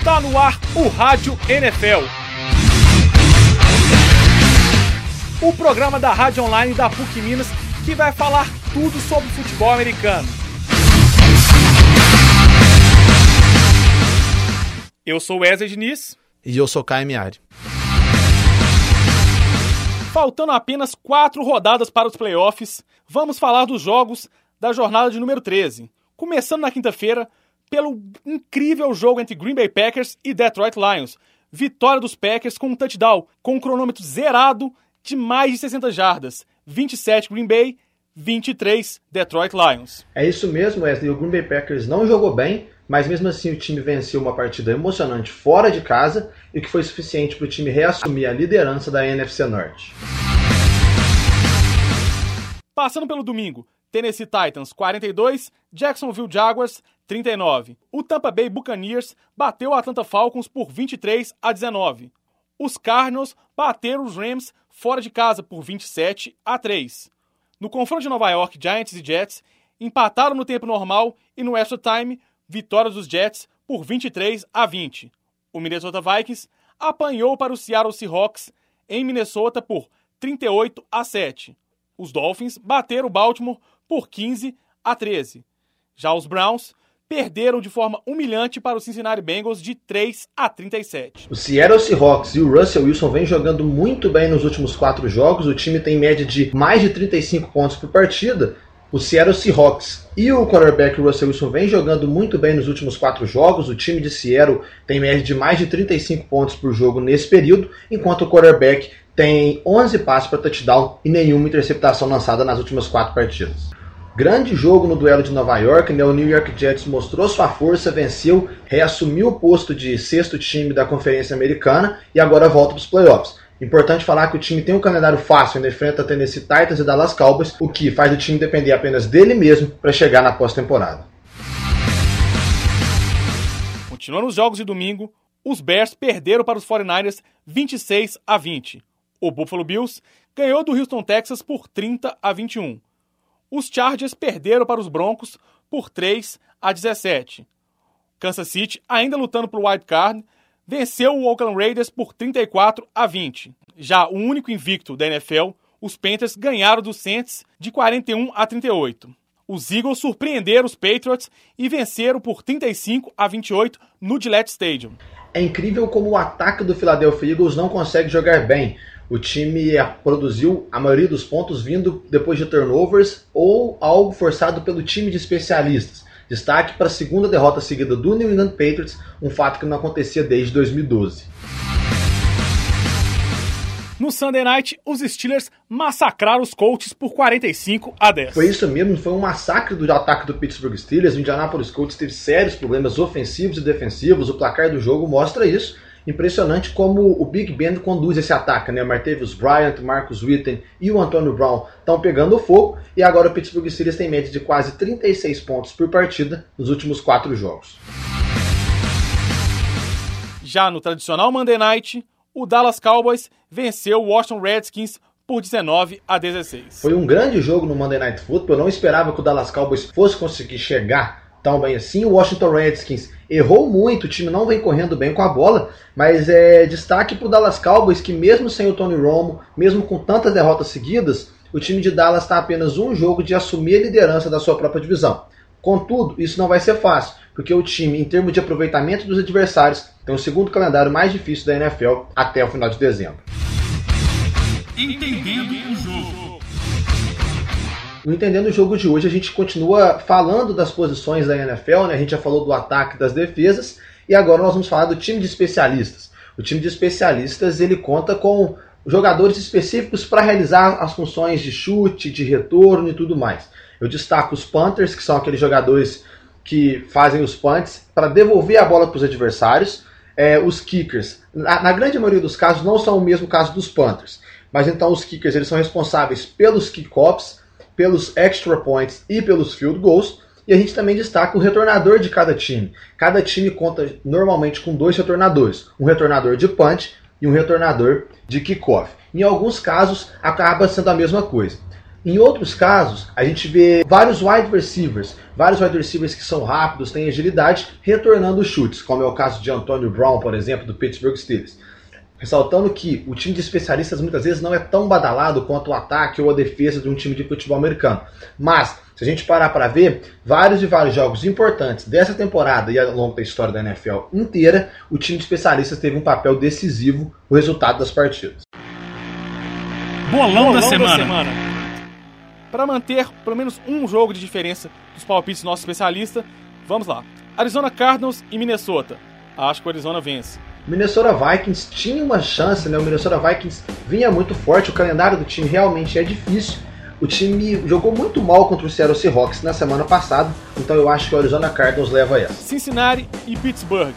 Está no ar o Rádio NFL. O programa da Rádio Online da PUC Minas que vai falar tudo sobre futebol americano. Eu sou Wesley Diniz. E eu sou Caio Miari. Faltando apenas quatro rodadas para os playoffs, vamos falar dos jogos da jornada de número 13. Começando na quinta-feira, pelo incrível jogo entre Green Bay Packers e Detroit Lions. Vitória dos Packers com um touchdown, com um cronômetro zerado de mais de 60 jardas. 27 Green Bay, 23 Detroit Lions. É isso mesmo, Wesley. O Green Bay Packers não jogou bem, mas mesmo assim o time venceu uma partida emocionante fora de casa e que foi suficiente para o time reassumir a liderança da NFC Norte. Passando pelo domingo, Tennessee Titans 42, Jacksonville Jaguars 39. O Tampa Bay Buccaneers bateu o Atlanta Falcons por 23 a 19. Os Cardinals bateram os Rams fora de casa por 27 a 3. No confronto de Nova York, Giants e Jets empataram no tempo normal e no extra time, vitória dos Jets por 23 a 20. O Minnesota Vikings apanhou para o Seattle Seahawks em Minnesota por 38 a 7. Os Dolphins bateram o Baltimore por 15 a 13. Já os Browns perderam de forma humilhante para o Cincinnati Bengals de 3 a 37. O Seattle Seahawks e o Russell Wilson vêm jogando muito bem nos últimos quatro jogos. O time tem média de mais de 35 pontos por partida. O Seattle Seahawks e o quarterback Russell Wilson vêm jogando muito bem nos últimos quatro jogos. O time de Seattle tem média de mais de 35 pontos por jogo nesse período, enquanto o quarterback tem 11 passes para touchdown e nenhuma interceptação lançada nas últimas quatro partidas. Grande jogo no duelo de Nova York, né? o New York Jets mostrou sua força, venceu, reassumiu o posto de sexto time da Conferência Americana e agora volta para os playoffs. Importante falar que o time tem um calendário fácil, ainda enfrenta Tennessee Titans e Dallas Cowboys, o que faz o time depender apenas dele mesmo para chegar na pós-temporada. Continuando os jogos de domingo, os Bears perderam para os 49ers 26 a 20. O Buffalo Bills ganhou do Houston Texas por 30 a 21 os Chargers perderam para os Broncos por 3 a 17. Kansas City, ainda lutando pelo wild card, venceu o Oakland Raiders por 34 a 20. Já o único invicto da NFL, os Panthers ganharam dos Saints de 41 a 38. Os Eagles surpreenderam os Patriots e venceram por 35 a 28 no Gillette Stadium. É incrível como o ataque do Philadelphia Eagles não consegue jogar bem o time produziu a maioria dos pontos vindo depois de turnovers ou algo forçado pelo time de especialistas. Destaque para a segunda derrota seguida do New England Patriots, um fato que não acontecia desde 2012. No Sunday Night, os Steelers massacraram os Colts por 45 a 10. Foi isso mesmo, foi um massacre do ataque do Pittsburgh Steelers. O Indianapolis Colts teve sérios problemas ofensivos e defensivos. O placar do jogo mostra isso impressionante como o Big Ben conduz esse ataque, né? Martavius Bryant, Marcus Witten e o Antonio Brown estão pegando fogo e agora o Pittsburgh Steelers tem média de quase 36 pontos por partida nos últimos quatro jogos. Já no tradicional Monday Night, o Dallas Cowboys venceu o Washington Redskins por 19 a 16. Foi um grande jogo no Monday Night Football. Eu não esperava que o Dallas Cowboys fosse conseguir chegar tão bem assim. O Washington Redskins errou muito, o time não vem correndo bem com a bola, mas é destaque para o Dallas Cowboys que mesmo sem o Tony Romo, mesmo com tantas derrotas seguidas, o time de Dallas está apenas um jogo de assumir a liderança da sua própria divisão. Contudo, isso não vai ser fácil, porque o time, em termos de aproveitamento dos adversários, tem o segundo calendário mais difícil da NFL até o final de dezembro. Entendendo o jogo. No Entendendo o Jogo de hoje, a gente continua falando das posições da NFL, né? a gente já falou do ataque das defesas, e agora nós vamos falar do time de especialistas. O time de especialistas ele conta com jogadores específicos para realizar as funções de chute, de retorno e tudo mais. Eu destaco os punters, que são aqueles jogadores que fazem os punts para devolver a bola para os adversários. É, os kickers, na, na, grande maioria dos casos, não são o mesmo caso dos punters. Mas então os kickers eles são responsáveis pelos kickoffs, pelos extra points e pelos field goals. E a gente também destaca o retornador de cada time. Cada time conta normalmente com dois retornadores: um retornador de punch e um retornador de kickoff. Em alguns casos, acaba sendo a mesma coisa. Em outros casos, a gente vê vários wide receivers, vários wide receivers que são rápidos, têm agilidade, retornando chutes, como é o caso de Antonio Brown, por exemplo, do Pittsburgh Steelers. Ressaltando que o time de especialistas muitas vezes não é tão badalado quanto o ataque ou a defesa de um time de futebol americano. Mas, se a gente parar para ver, vários e vários jogos importantes dessa temporada e ao longo da história da NFL inteira, o time de especialistas teve um papel decisivo no resultado das partidas. Bolão, Bolão da, semana. da semana para manter pelo menos um jogo de diferença dos palpites do nosso especialista. Vamos lá. Arizona Cardinals e Minnesota. Acho que o Arizona vence. Minnesota Vikings tinha uma chance, né? O Minnesota Vikings vinha muito forte, o calendário do time realmente é difícil. O time jogou muito mal contra o Seattle Seahawks na semana passada, então eu acho que o Arizona Cardinals leva essa. Cincinnati e Pittsburgh.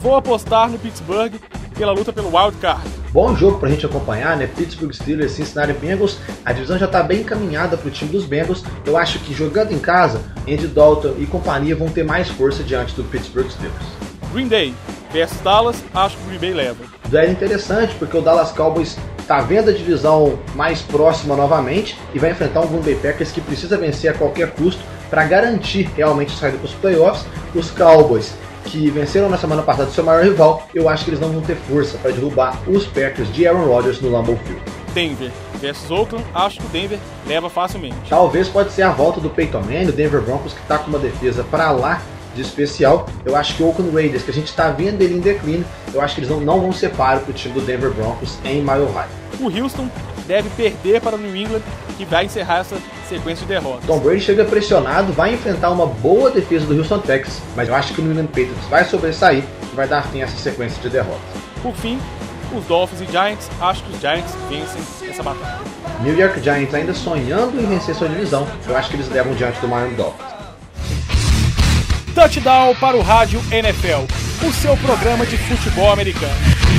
Vou apostar no Pittsburgh pela luta pelo wild card. Bom jogo pra gente acompanhar, né? Pittsburgh Steelers, Cincinnati Bengals. A divisão já tá bem encaminhada pro time dos Bengals. Eu acho que jogando em casa, Andy Dalton e companhia vão ter mais força diante do Pittsburgh Steelers. Green Day versus Dallas, acho que o Green Bay leva. É interessante porque o Dallas Cowboys tá vendo a divisão mais próxima novamente e vai enfrentar um Green Bay Packers que precisa vencer a qualquer custo para garantir realmente a saída para os playoffs. Os Cowboys que venceram na semana passada o seu maior rival, eu acho que eles não vão ter força para derrubar os Packers de Aaron Rodgers no Lambeau Field. Denver versus Oakland, acho que o Denver leva facilmente. Talvez pode ser a volta do Peyton Manning, o Denver Broncos que está com uma defesa para lá de especial. Eu acho que o Oakland Raiders, que a gente está vendo ele em declínio, eu acho que eles não, não vão ser páreo para o time do Denver Broncos em Mile High. O Houston deve perder para o New England, que vai encerrar essa sequência de derrotas. Tom Brady chega pressionado, vai enfrentar uma boa defesa do Houston Texans, mas eu acho que o New England Patriots vai sobressair e vai dar fim a essa sequência de derrotas. Por fim, os Dolphins e Giants, acho que os Giants vencem essa batalha. New York Giants ainda sonhando em vencer sua divisão, eu acho que eles levam diante do Miami Dolphins. Touchdown para o Rádio NFL, o seu programa de futebol americano.